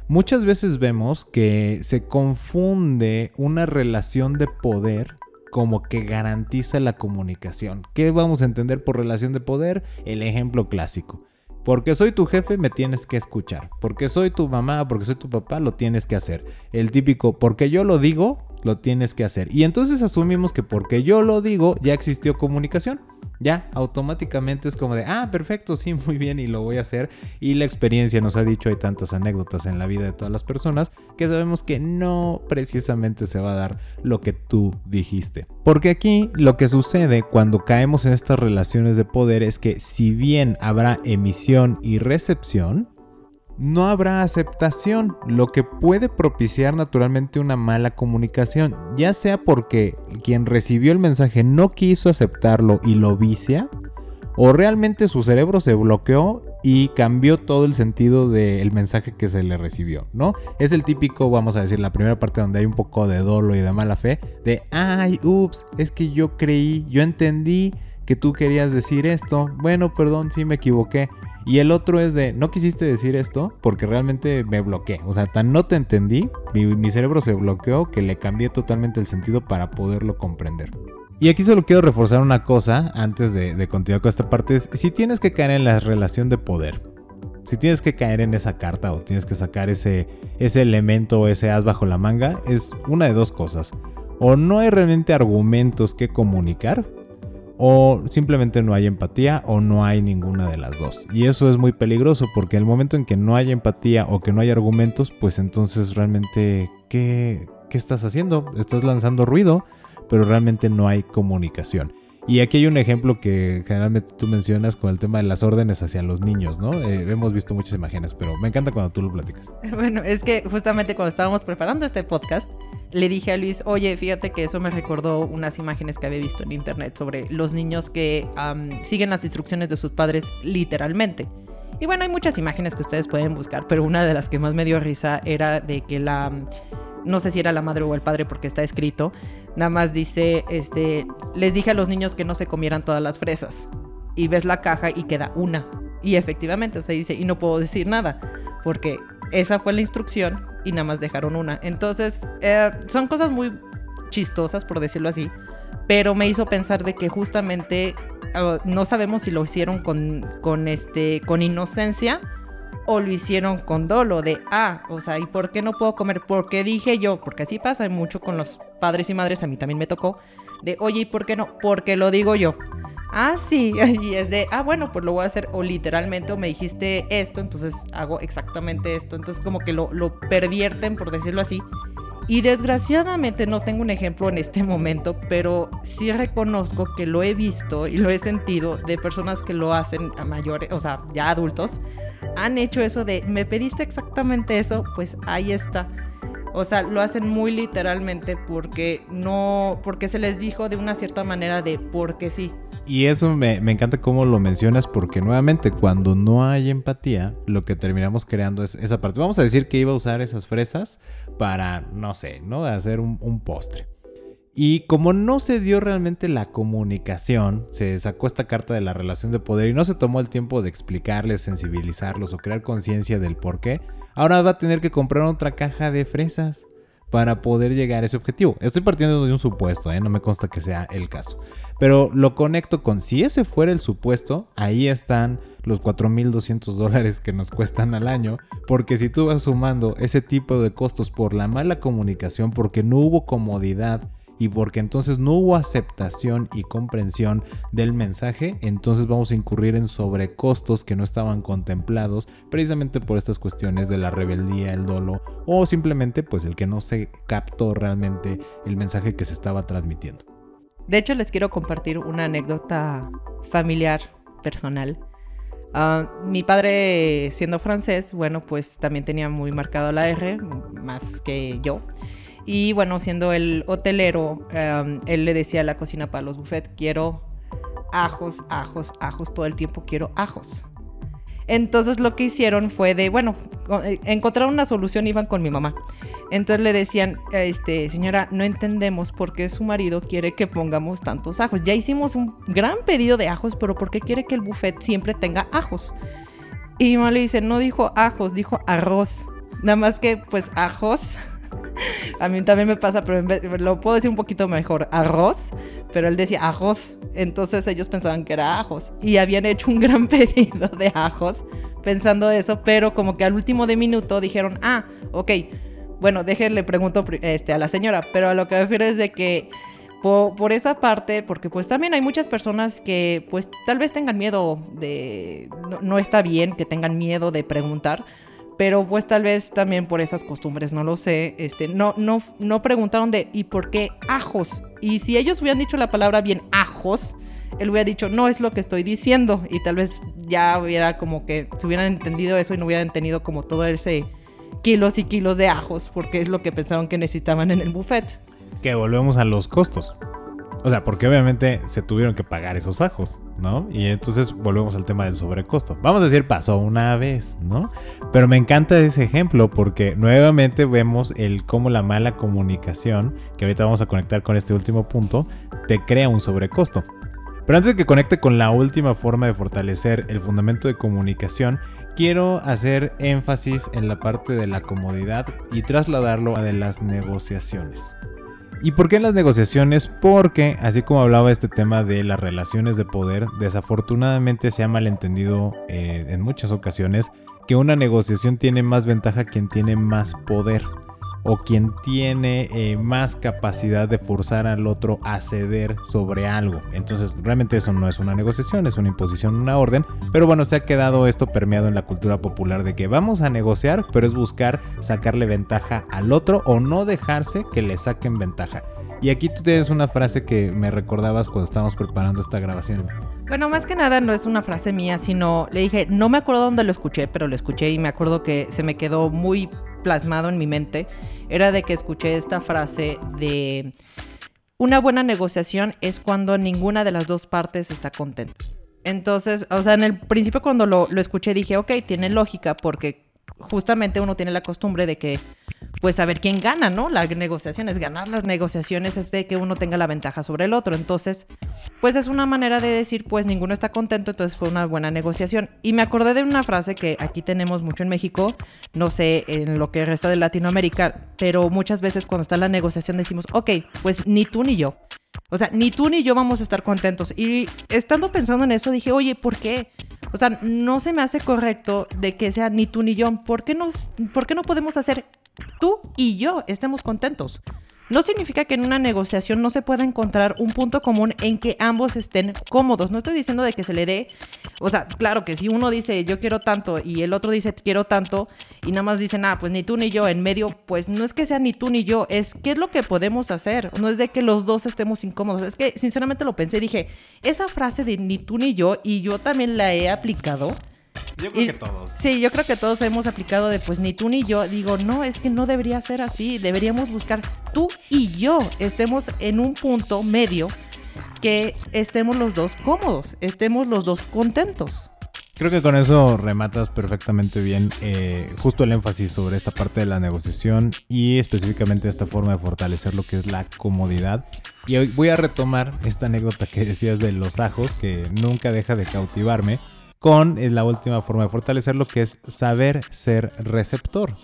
Muchas veces vemos que se confunde una relación de poder como que garantiza la comunicación. ¿Qué vamos a entender por relación de poder? El ejemplo clásico. Porque soy tu jefe, me tienes que escuchar. Porque soy tu mamá, porque soy tu papá, lo tienes que hacer. El típico, porque yo lo digo, lo tienes que hacer. Y entonces asumimos que porque yo lo digo, ya existió comunicación ya automáticamente es como de, ah, perfecto, sí, muy bien y lo voy a hacer. Y la experiencia nos ha dicho, hay tantas anécdotas en la vida de todas las personas que sabemos que no precisamente se va a dar lo que tú dijiste. Porque aquí lo que sucede cuando caemos en estas relaciones de poder es que si bien habrá emisión y recepción, no habrá aceptación, lo que puede propiciar naturalmente una mala comunicación, ya sea porque quien recibió el mensaje no quiso aceptarlo y lo vicia, o realmente su cerebro se bloqueó y cambió todo el sentido del mensaje que se le recibió, ¿no? Es el típico, vamos a decir, la primera parte donde hay un poco de dolo y de mala fe, de, ay, ups, es que yo creí, yo entendí que tú querías decir esto, bueno, perdón, sí me equivoqué. Y el otro es de, no quisiste decir esto porque realmente me bloqueé. O sea, tan no te entendí, mi, cerebro se bloqueó que le cambié totalmente el sentido para poderlo comprender. Y aquí solo quiero reforzar una cosa antes de, continuar con esta parte. Es, si tienes que caer en la relación de poder, si tienes que caer en esa carta o tienes que sacar ese, ese elemento o ese as bajo la manga, es una de dos cosas. O no hay realmente argumentos que comunicar, o simplemente no hay empatía o no hay ninguna de las dos. Y eso es muy peligroso porque el momento en que no hay empatía o que no hay argumentos, pues entonces realmente, ¿qué, qué estás haciendo? Estás lanzando ruido, pero realmente no hay comunicación. Y aquí hay un ejemplo que generalmente tú mencionas con el tema de las órdenes hacia los niños, ¿no? Eh, hemos visto muchas imágenes, pero me encanta cuando tú lo platicas. Bueno, es que justamente cuando estábamos preparando este podcast, le dije a Luis, oye, fíjate que eso me recordó unas imágenes que había visto en internet sobre los niños que siguen las instrucciones de sus padres literalmente. Y bueno, hay muchas imágenes que ustedes pueden buscar, pero una de las que más me dio risa era de que la, no sé si era la madre o el padre porque está escrito, nada más dice, este, les dije a los niños que no se comieran todas las fresas. Y ves la caja y queda una. Y efectivamente, o sea, dice, y no puedo decir nada, porque esa fue la instrucción y nada más dejaron una. Entonces, eh, son cosas muy chistosas, por decirlo así, pero me hizo pensar de que justamente ah, no sabemos si lo hicieron con, con, este, con inocencia o lo hicieron con dolo de, ah, o sea, ¿y por qué no puedo comer? Porque dije yo, porque así pasa mucho con los padres y madres, a mí también me tocó, de, oye, ¿y por qué no? Porque lo digo yo. Ah, sí, y es de, ah, bueno, pues lo voy a hacer, o literalmente, o me dijiste esto, entonces hago exactamente esto, entonces como que lo, lo pervierten, por decirlo así, y desgraciadamente no tengo un ejemplo en este momento, pero sí reconozco que lo he visto y lo he sentido de personas que lo hacen a mayores, o sea, ya adultos, han hecho eso de, me pediste exactamente eso, pues ahí está. O sea, lo hacen muy literalmente porque no, porque se les dijo de una cierta manera de porque sí. Y eso me, encanta cómo lo mencionas porque nuevamente cuando no hay empatía, lo que terminamos creando es esa parte. Vamos a decir que iba a usar esas fresas para, no sé, ¿no? Hacer un postre. Y como no se dio realmente la comunicación, se sacó esta carta de la relación de poder y no se tomó el tiempo de explicarles, sensibilizarlos o crear conciencia del por qué, ahora va a tener que comprar otra caja de fresas para poder llegar a ese objetivo. Estoy partiendo de un supuesto, ¿eh? no me consta que sea el caso. Pero lo conecto con si ese fuera el supuesto, ahí están los 4.200 dólares que nos cuestan al año, porque si tú vas sumando ese tipo de costos por la mala comunicación, porque no hubo comodidad, y porque entonces no hubo aceptación y comprensión del mensaje, entonces vamos a incurrir en sobrecostos que no estaban contemplados precisamente por estas cuestiones de la rebeldía, el dolo o simplemente pues el que no se captó realmente el mensaje que se estaba transmitiendo. De hecho les quiero compartir una anécdota familiar, personal. Ah, mi padre, siendo francés, bueno, pues también tenía muy marcado la R, más que yo. Y bueno, siendo el hotelero, em, él le decía a la cocina para los buffets, quiero ajos, ajos, ajos, todo el tiempo quiero ajos. Entonces lo que hicieron fue de, bueno, eh, encontraron una solución, iban con mi mamá. Entonces le decían, este, señora, no entendemos por qué su marido quiere que pongamos tantos ajos. Ya hicimos un gran pedido de ajos, pero ¿por qué quiere que el buffet siempre tenga ajos? Y mi mamá le dice, no dijo ajos, dijo arroz. Nada más que, pues, ajos a mí también me pasa, pero lo puedo decir un poquito mejor, arroz, pero él decía ajos, entonces ellos pensaban que era ajos. Y habían hecho un gran pedido de ajos pensando eso, pero como que al último de minuto dijeron, ah, ok, bueno, déjenle pregunto este, a la señora, pero a lo que me refiero es de que por, esa parte, porque pues también hay muchas personas que pues tal vez tengan miedo de, no está bien que tengan miedo de preguntar, pero pues tal vez también por esas costumbres, no lo sé, este, no, no, no preguntaron de ¿y por qué ajos? Y si ellos hubieran dicho la palabra bien ajos, él hubiera dicho, no es lo que estoy diciendo, y tal vez ya hubiera como que se hubieran entendido eso y no hubieran tenido como todo ese kilos y kilos de ajos, porque es lo que pensaron que necesitaban en el buffet. Que volvemos a los costos. O sea, porque obviamente se tuvieron que pagar esos ajos, ¿no? Y entonces volvemos al tema del sobrecosto. Vamos a decir, pasó una vez, ¿no? Pero me encanta ese ejemplo porque nuevamente vemos el cómo la mala comunicación, que ahorita vamos a conectar con este último punto, te crea un sobrecosto. Pero antes de que conecte con la última forma de fortalecer el fundamento de comunicación, quiero hacer énfasis en la parte de la comodidad y trasladarlo a de las negociaciones. ¿Y por qué en las negociaciones? Porque, así como hablaba este tema de las relaciones de poder, desafortunadamente se ha malentendido eh, en muchas ocasiones que una negociación tiene más ventaja quien tiene más poder o quien tiene eh, más capacidad de forzar al otro a ceder sobre algo. Entonces, realmente eso no es una negociación, es una imposición, una orden. Pero bueno, se ha quedado esto permeado en la cultura popular de que vamos a negociar, pero es buscar sacarle ventaja al otro o no dejarse que le saquen ventaja. Y aquí tú tienes una frase que me recordabas cuando estábamos preparando esta grabación. Bueno, más que nada no es una frase mía, sino le dije, no me acuerdo dónde lo escuché, pero lo escuché y me acuerdo que se me quedó muy plasmado en mi mente. Era de que escuché esta frase de una buena negociación es cuando ninguna de las dos partes está contenta. Entonces, o sea, en el principio cuando lo, lo escuché dije, ok, tiene lógica porque justamente uno tiene la costumbre de que, pues, saber quién gana, ¿no? La negociación es ganar las negociaciones es de que uno tenga la ventaja sobre el otro. Entonces, pues es una manera de decir, pues ninguno está contento, entonces fue una buena negociación. Y me acordé de una frase que aquí tenemos mucho en México, no sé en lo que resta de Latinoamérica, pero muchas veces cuando está la negociación decimos, ok, pues ni tú ni yo. O sea, ni tú ni yo vamos a estar contentos. Y estando pensando en eso, dije, oye, ¿por qué? O sea, no se me hace correcto de que sea ni tú ni yo. ¿Por qué, nos, ¿por qué no podemos hacer tú y yo estemos contentos? No significa que en una negociación no se pueda encontrar un punto común en que ambos estén cómodos. No estoy diciendo de que se le dé, o sea, claro que si uno dice yo quiero tanto y el otro dice quiero tanto y nada más dicen, ah, pues ni tú ni yo en medio, pues no es que sea ni tú ni yo, es qué es lo que podemos hacer. No es de que los dos estemos incómodos. Es que sinceramente lo pensé, dije, esa frase de ni tú ni yo y yo también la he aplicado. Yo creo que todos. Sí, yo creo que todos hemos aplicado de pues ni tú ni yo. Digo, no, es que no debería ser así. Deberíamos buscar tú y yo estemos en un punto medio que estemos los dos cómodos, estemos los dos contentos. Creo que con eso rematas perfectamente bien eh, justo el énfasis sobre esta parte de la negociación y específicamente esta forma de fortalecer lo que es la comodidad. Y hoy voy a retomar esta anécdota que decías de los ajos, que nunca deja de cautivarme con la última forma de fortalecer lo que es saber ser receptor.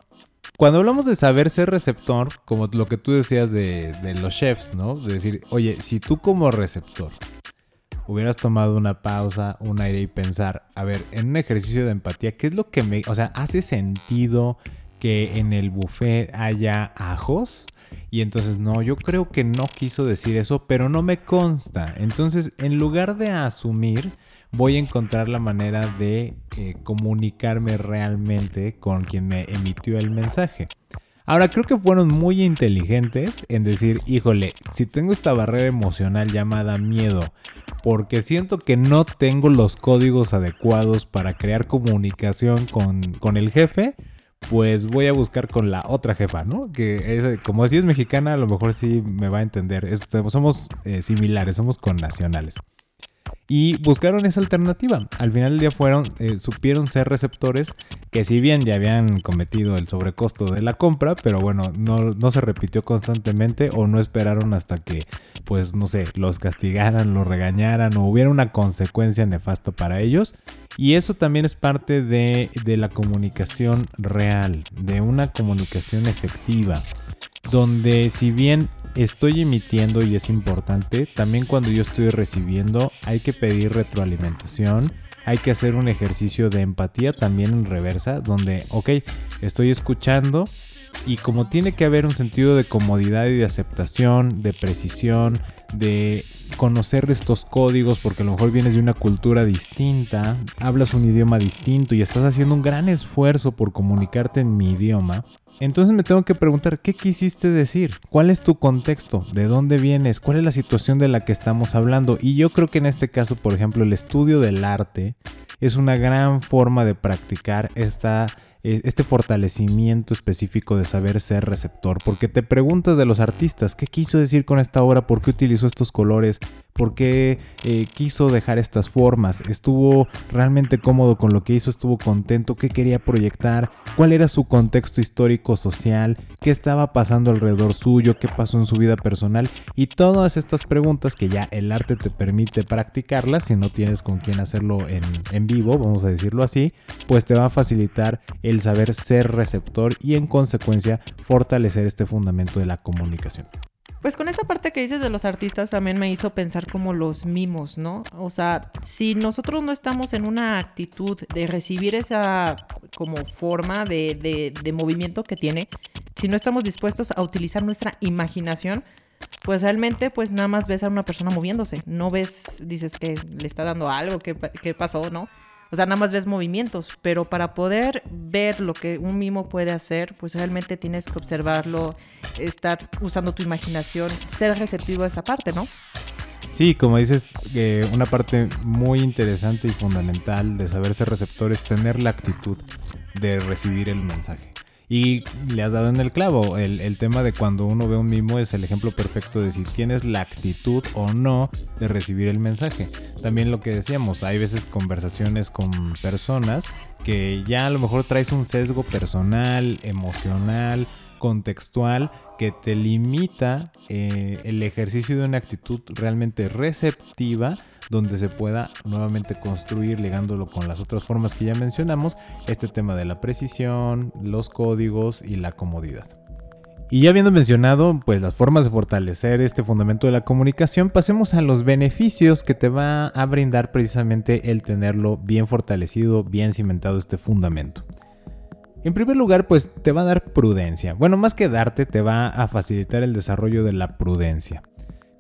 Cuando hablamos de saber ser receptor, como lo que tú decías de, los chefs, ¿no? De decir, oye, si tú como receptor hubieras tomado una pausa, un aire y pensar, a ver, en un ejercicio de empatía, ¿qué es lo que me... O sea, ¿hace sentido que en el buffet haya ajos? Y entonces, no, yo creo que no quiso decir eso, pero no me consta. Entonces, en lugar de asumir, voy a encontrar la manera de eh, comunicarme realmente con quien me emitió el mensaje. Ahora creo que fueron muy inteligentes en decir, híjole, si tengo esta barrera emocional llamada miedo, porque siento que no tengo los códigos adecuados para crear comunicación con, el jefe, pues voy a buscar con la otra jefa, ¿no? Que como así es mexicana, a lo mejor sí me va a entender. somos eh, similares, somos connacionales y buscaron esa alternativa. Al final del día fueron, eh, supieron ser receptores que si bien ya habían cometido el sobrecosto de la compra, pero bueno, no, no, se repitió constantemente o no esperaron hasta que, pues no sé, los castigaran, los regañaran o hubiera una consecuencia nefasta para ellos. Y eso también es parte de, de la comunicación real, de una comunicación efectiva, donde si bien estoy emitiendo y es importante, también cuando yo estoy recibiendo hay que pedir retroalimentación, hay que hacer un ejercicio de empatía también en reversa, donde, ok, estoy escuchando y como tiene que haber un sentido de comodidad y de aceptación, de precisión, de conocer estos códigos porque a lo mejor vienes de una cultura distinta, hablas un idioma distinto y estás haciendo un gran esfuerzo por comunicarte en mi idioma, entonces me tengo que preguntar, ¿qué quisiste decir? ¿Cuál es tu contexto? ¿De dónde vienes? ¿Cuál es la situación de la que estamos hablando? Y yo creo que en este caso, por ejemplo, el estudio del arte es una gran forma de practicar esta eh, este fortalecimiento específico de saber ser receptor, porque te preguntas de los artistas, ¿qué quiso decir con esta obra? ¿Por qué utilizó estos colores? ¿Por qué eh, quiso dejar estas formas? ¿Estuvo realmente cómodo con lo que hizo? ¿Estuvo contento? ¿Qué quería proyectar? ¿Cuál era su contexto histórico social? ¿Qué estaba pasando alrededor suyo? ¿Qué pasó en su vida personal? Y todas estas preguntas que ya el arte te permite practicarlas, si no tienes con quién hacerlo en, en vivo, vamos a decirlo así, pues te va a facilitar el saber ser receptor y en consecuencia fortalecer este fundamento de la comunicación. Pues con esta parte que dices de los artistas también me hizo pensar como los mimos, ¿no? O sea, si nosotros no estamos en una actitud de recibir esa como forma de, de, movimiento que tiene, si no estamos dispuestos a utilizar nuestra imaginación, pues realmente pues nada más ves a una persona moviéndose, no ves, dices que le está dando algo, que, que pasó, ¿no? O sea, nada más ves movimientos, pero para poder ver lo que un mimo puede hacer, pues realmente tienes que observarlo, estar usando tu imaginación, ser receptivo a esa parte, ¿no? Sí, como dices, eh, una parte muy interesante y fundamental de saber ser receptor es tener la actitud de recibir el mensaje. Y le has dado en el clavo. El, tema de cuando uno ve un mimo es el ejemplo perfecto de si tienes la actitud o no de recibir el mensaje. También lo que decíamos, hay veces conversaciones con personas que ya a lo mejor traes un sesgo personal, emocional, contextual que te limita eh, el ejercicio de una actitud realmente receptiva donde se pueda nuevamente construir ligándolo con las otras formas que ya mencionamos este tema de la precisión, los códigos y la comodidad. Y ya habiendo mencionado pues las formas de fortalecer este fundamento de la comunicación, pasemos a los beneficios que te va a brindar precisamente el tenerlo bien fortalecido, bien cimentado este fundamento. En primer lugar, pues te va a dar prudencia. Bueno, más que darte, te va a facilitar el desarrollo de la prudencia.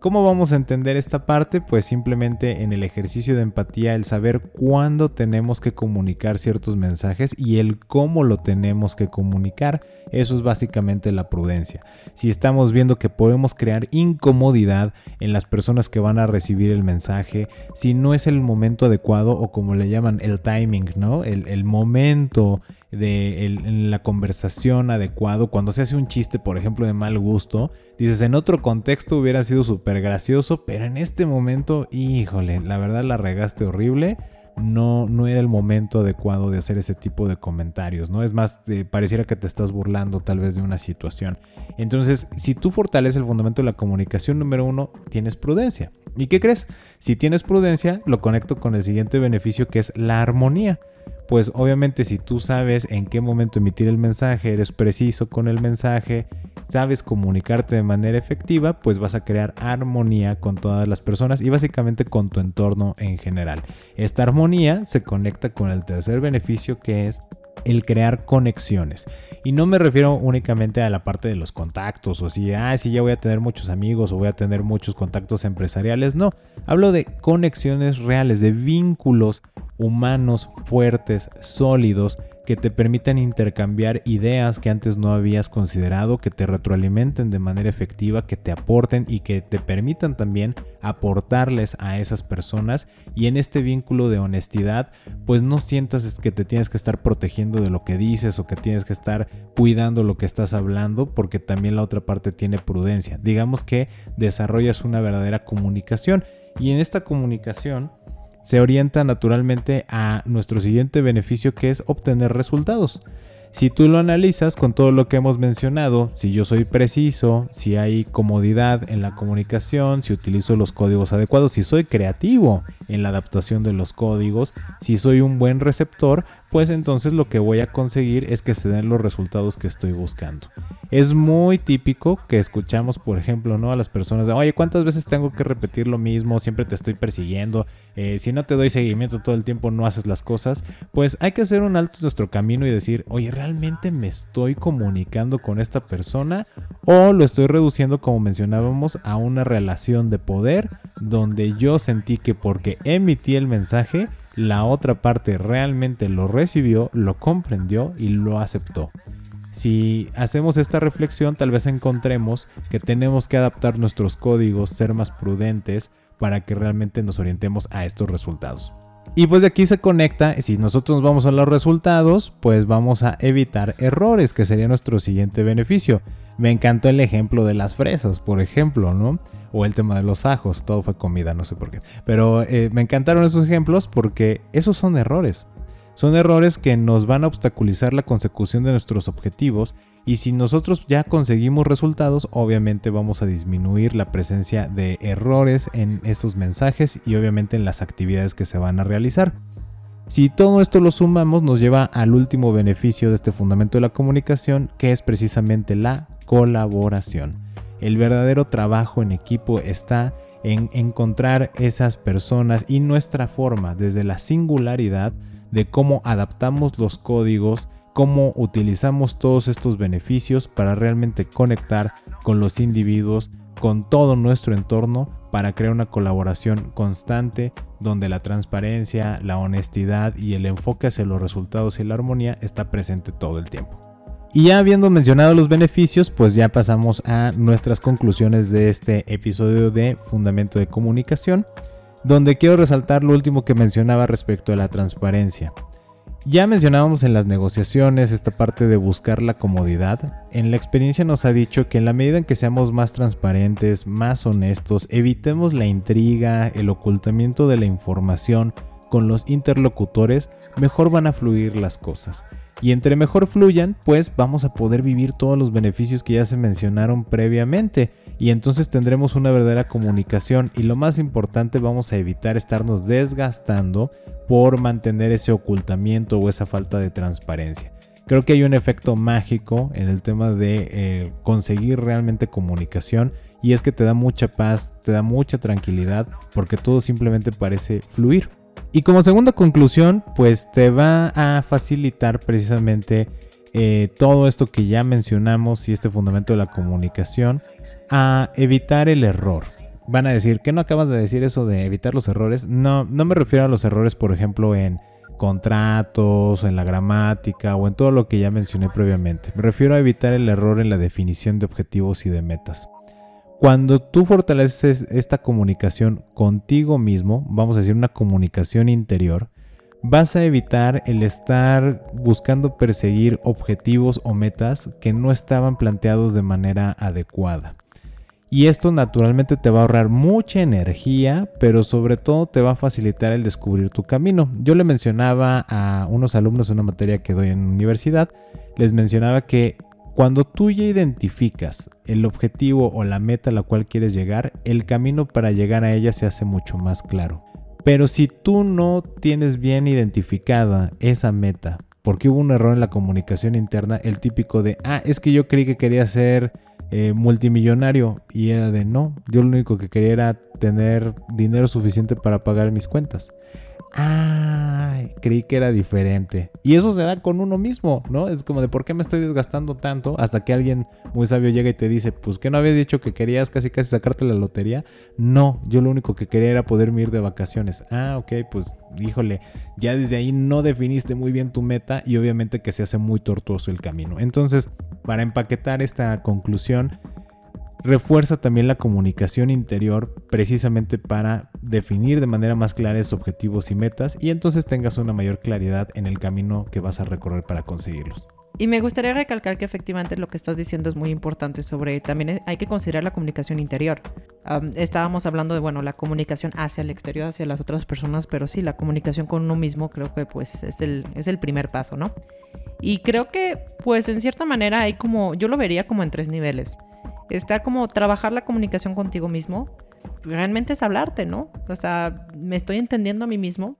¿Cómo vamos a entender esta parte? Pues simplemente en el ejercicio de empatía, el saber cuándo tenemos que comunicar ciertos mensajes y el cómo lo tenemos que comunicar. Eso es básicamente la prudencia. Si estamos viendo que podemos crear incomodidad en las personas que van a recibir el mensaje, si no es el momento adecuado o como le llaman el timing, ¿no? El, el momento de la conversación adecuado, cuando se hace un chiste, por ejemplo, de mal gusto, dices, en otro contexto hubiera sido súper gracioso, pero en este momento, híjole, la verdad la regaste horrible. No, no era el momento adecuado de hacer ese tipo de comentarios, ¿no? Es más, pareciera que te estás burlando tal vez de una situación. Entonces, si tú fortaleces el fundamento de la comunicación, número uno, tienes prudencia. ¿Y qué crees? Si tienes prudencia, lo conecto con el siguiente beneficio que es la armonía pues obviamente si tú sabes en qué momento emitir el mensaje, eres preciso con el mensaje, sabes comunicarte de manera efectiva, pues vas a crear armonía con todas las personas y básicamente con tu entorno en general. Esta armonía se conecta con el tercer beneficio que es el crear conexiones. Y no me refiero únicamente a la parte de los contactos o si, ah, si ya voy a tener muchos amigos o voy a tener muchos contactos empresariales. No, hablo de conexiones reales, de vínculos humanos fuertes, sólidos, que te permitan intercambiar ideas que antes no habías considerado, que te retroalimenten de manera efectiva, que te aporten y que te permitan también aportarles a esas personas y en este vínculo de honestidad pues no sientas que te tienes que estar protegiendo de lo que dices o que tienes que estar cuidando lo que estás hablando porque también la otra parte tiene prudencia. Digamos que desarrollas una verdadera comunicación y en esta comunicación se orienta naturalmente a nuestro siguiente beneficio que es obtener resultados. Si tú lo analizas con todo lo que hemos mencionado, si yo soy preciso, si hay comodidad en la comunicación, si utilizo los códigos adecuados, si soy creativo en la adaptación de los códigos, si soy un buen receptor, pues entonces lo que voy a conseguir es que se den los resultados que estoy buscando. Es muy típico que escuchamos, por ejemplo, ¿no? A las personas de, oye, ¿cuántas veces tengo que repetir lo mismo? Siempre te estoy persiguiendo. Eh, si no te doy seguimiento todo el tiempo, no haces las cosas. Pues hay que hacer un alto en nuestro camino y decir, oye, ¿realmente me estoy comunicando con esta persona? O lo estoy reduciendo, como mencionábamos, a una relación de poder donde yo sentí que porque emití el mensaje, la otra parte realmente lo recibió, lo comprendió y lo aceptó. Si hacemos esta reflexión, tal vez encontremos que tenemos que adaptar nuestros códigos, ser más prudentes para que realmente nos orientemos a estos resultados. Y pues de aquí se conecta, si nosotros vamos a los resultados, pues vamos a evitar errores, que sería nuestro siguiente beneficio. Me encantó el ejemplo de las fresas, por ejemplo, ¿no? O el tema de los ajos, todo fue comida, no sé por qué. Pero eh, me encantaron esos ejemplos porque esos son errores. Son errores que nos van a obstaculizar la consecución de nuestros objetivos y si nosotros ya conseguimos resultados, obviamente vamos a disminuir la presencia de errores en esos mensajes y obviamente en las actividades que se van a realizar. Si todo esto lo sumamos, nos lleva al último beneficio de este fundamento de la comunicación, que es precisamente la colaboración. El verdadero trabajo en equipo está en encontrar esas personas y nuestra forma desde la singularidad de cómo adaptamos los códigos, cómo utilizamos todos estos beneficios para realmente conectar con los individuos, con todo nuestro entorno para crear una colaboración constante donde la transparencia, la honestidad y el enfoque hacia los resultados y la armonía está presente todo el tiempo. Y ya habiendo mencionado los beneficios, pues ya pasamos a nuestras conclusiones de este episodio de Fundamento de Comunicación, donde quiero resaltar lo último que mencionaba respecto a la transparencia. Ya mencionábamos en las negociaciones esta parte de buscar la comodidad. En la experiencia nos ha dicho que en la medida en que seamos más transparentes, más honestos, evitemos la intriga, el ocultamiento de la información, con los interlocutores, mejor van a fluir las cosas. Y entre mejor fluyan, pues vamos a poder vivir todos los beneficios que ya se mencionaron previamente. Y entonces tendremos una verdadera comunicación y lo más importante vamos a evitar estarnos desgastando por mantener ese ocultamiento o esa falta de transparencia. Creo que hay un efecto mágico en el tema de eh, conseguir realmente comunicación y es que te da mucha paz, te da mucha tranquilidad porque todo simplemente parece fluir. Y como segunda conclusión, pues te va a facilitar precisamente eh, todo esto que ya mencionamos y este fundamento de la comunicación a evitar el error. Van a decir, ¿qué no acabas de decir eso de evitar los errores? No, no me refiero a los errores, por ejemplo, en contratos, en la gramática o en todo lo que ya mencioné previamente. Me refiero a evitar el error en la definición de objetivos y de metas. Cuando tú fortaleces esta comunicación contigo mismo, vamos a decir una comunicación interior, vas a evitar el estar buscando perseguir objetivos o metas que no estaban planteados de manera adecuada. Y esto naturalmente te va a ahorrar mucha energía, pero sobre todo te va a facilitar el descubrir tu camino. Yo le mencionaba a unos alumnos de una materia que doy en universidad, les mencionaba que cuando tú ya identificas el objetivo o la meta a la cual quieres llegar, el camino para llegar a ella se hace mucho más claro. Pero si tú no tienes bien identificada esa meta, porque hubo un error en la comunicación interna, el típico de, ah, es que yo creí que quería ser eh, multimillonario y era de, no, yo lo único que quería era tener dinero suficiente para pagar mis cuentas. Ay, creí que era diferente. Y eso se da con uno mismo, ¿no? Es como de por qué me estoy desgastando tanto hasta que alguien muy sabio llega y te dice, pues que no habías dicho que querías casi casi sacarte la lotería. No, yo lo único que quería era poderme ir de vacaciones. Ah, ok, pues híjole, ya desde ahí no definiste muy bien tu meta y obviamente que se hace muy tortuoso el camino. Entonces, para empaquetar esta conclusión, refuerza también la comunicación interior precisamente para definir de manera más clara esos objetivos y metas y entonces tengas una mayor claridad en el camino que vas a recorrer para conseguirlos. Y me gustaría recalcar que efectivamente lo que estás diciendo es muy importante sobre también hay que considerar la comunicación interior. estábamos hablando de, bueno, la comunicación hacia el exterior, hacia las otras personas, pero sí, la comunicación con uno mismo creo que pues es el, es el primer paso, ¿no? Y creo que pues en cierta manera hay como, yo lo vería como en tres niveles está como trabajar la comunicación contigo mismo. Realmente es hablarte, ¿no? O sea, me estoy entendiendo a mí mismo.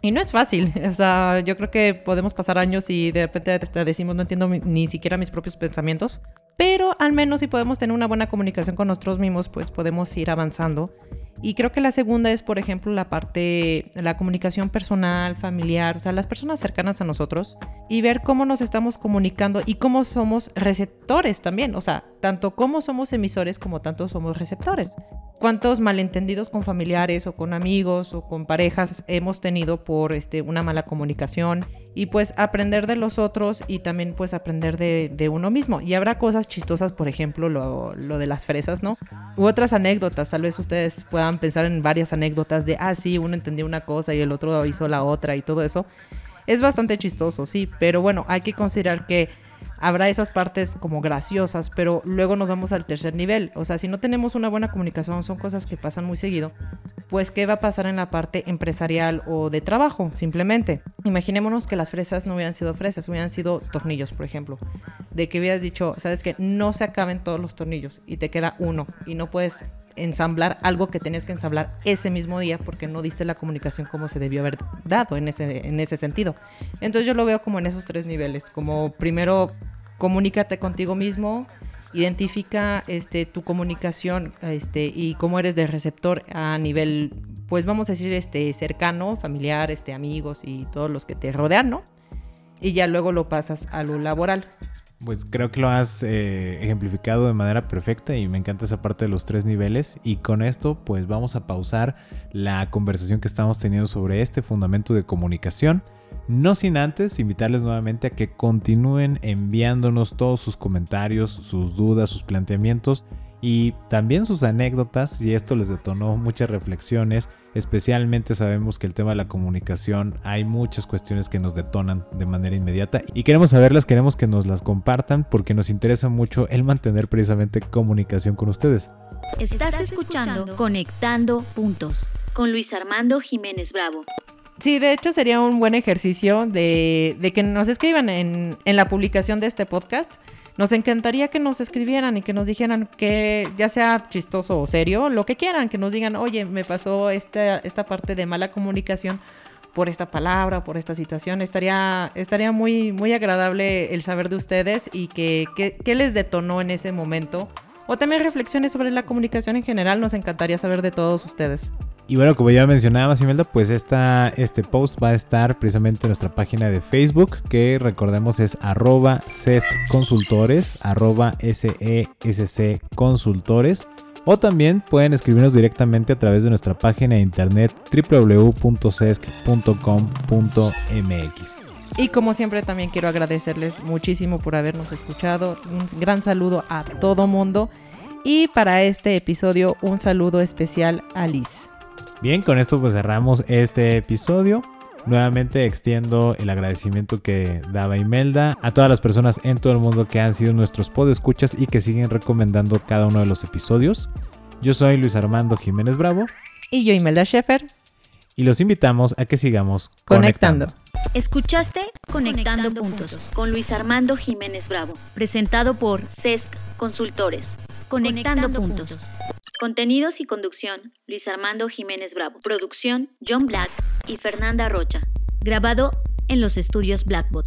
Y no es fácil. O sea, yo creo que podemos pasar años y de repente te decimos no entiendo ni siquiera mis propios pensamientos. Pero al menos si podemos tener una buena comunicación con nosotros mismos, pues podemos ir avanzando. Y creo que la segunda es, por ejemplo, la parte, la comunicación personal, familiar, o sea, las personas cercanas a nosotros y ver cómo nos estamos comunicando y cómo somos receptores también, o sea, tanto cómo somos emisores como tanto somos receptores. ¿Cuántos malentendidos con familiares o con amigos o con parejas hemos tenido por este, una mala comunicación? Y pues aprender de los otros y también pues aprender de, de uno mismo. Y habrá cosas chistosas, por ejemplo, lo, lo de las fresas, ¿no? U otras anécdotas, tal vez ustedes puedan pensar en varias anécdotas de, ah, sí, uno entendió una cosa y el otro hizo la otra y todo eso. Es bastante chistoso, sí, pero bueno, hay que considerar que habrá esas partes como graciosas, pero luego nos vamos al tercer nivel. O sea, si no tenemos una buena comunicación, son cosas que pasan muy seguido, pues ¿qué va a pasar en la parte empresarial o de trabajo? Simplemente, imaginémonos que las fresas no hubieran sido fresas, hubieran sido tornillos, por ejemplo. De que hubieras dicho, sabes que no se acaben todos los tornillos y te queda uno y no puedes ensamblar algo que tenías que ensamblar ese mismo día porque no diste la comunicación como se debió haber dado en ese, en ese sentido. Entonces yo lo veo como en esos tres niveles, como primero comunícate contigo mismo, identifica este, tu comunicación este, y cómo eres de receptor a nivel, pues vamos a decir, este, cercano, familiar, este, amigos y todos los que te rodean, ¿no? Y ya luego lo pasas a lo laboral. Pues creo que lo has eh, ejemplificado de manera perfecta y me encanta esa parte de los tres niveles. Y con esto, pues vamos a pausar la conversación que estamos teniendo sobre este fundamento de comunicación. No sin antes invitarles nuevamente a que continúen enviándonos todos sus comentarios, sus dudas, sus planteamientos y también sus anécdotas y esto les detonó muchas reflexiones. Especialmente sabemos que el tema de la comunicación hay muchas cuestiones que nos detonan de manera inmediata y queremos saberlas, queremos que nos las compartan porque nos interesa mucho el mantener precisamente comunicación con ustedes. Estás escuchando Conectando Puntos con Luis Armando Jiménez Bravo. Sí, de hecho sería un buen ejercicio de, de que nos escriban en, en la publicación de este podcast. Nos encantaría que nos escribieran y que nos dijeran que ya sea chistoso o serio, lo que quieran, que nos digan, oye, me pasó esta, esta parte de mala comunicación por esta palabra, por esta situación. Estaría, estaría muy, muy agradable el saber de ustedes y que, que- les detonó en ese momento. O también reflexiones sobre la comunicación en general. Nos encantaría saber de todos ustedes. Y bueno, como ya mencionaba Imelda, pues esta, este post va a estar precisamente en nuestra página de Facebook, que recordemos es arroba sesconsultores, arroba sesc consultores. O también pueden escribirnos directamente a través de nuestra página de internet www.sesc.com.mx. Y como siempre también quiero agradecerles muchísimo por habernos escuchado. Un gran saludo a todo mundo. Y para este episodio un saludo especial a Liz. Bien, con esto pues cerramos este episodio. Nuevamente extiendo el agradecimiento que daba Imelda a todas las personas en todo el mundo que han sido nuestros podescuchas y que siguen recomendando cada uno de los episodios. Yo soy Luis Armando Jiménez Bravo Y yo, Imelda Schaefer, y los invitamos a que sigamos conectando. Escuchaste Conectando, Puntos con Luis Armando Jiménez Bravo, presentado por CESC Consultores. Conectando, puntos. Contenidos y conducción, Luis Armando Jiménez Bravo. Producción, John Black y Fernanda Rocha. Grabado en los estudios Blackbot.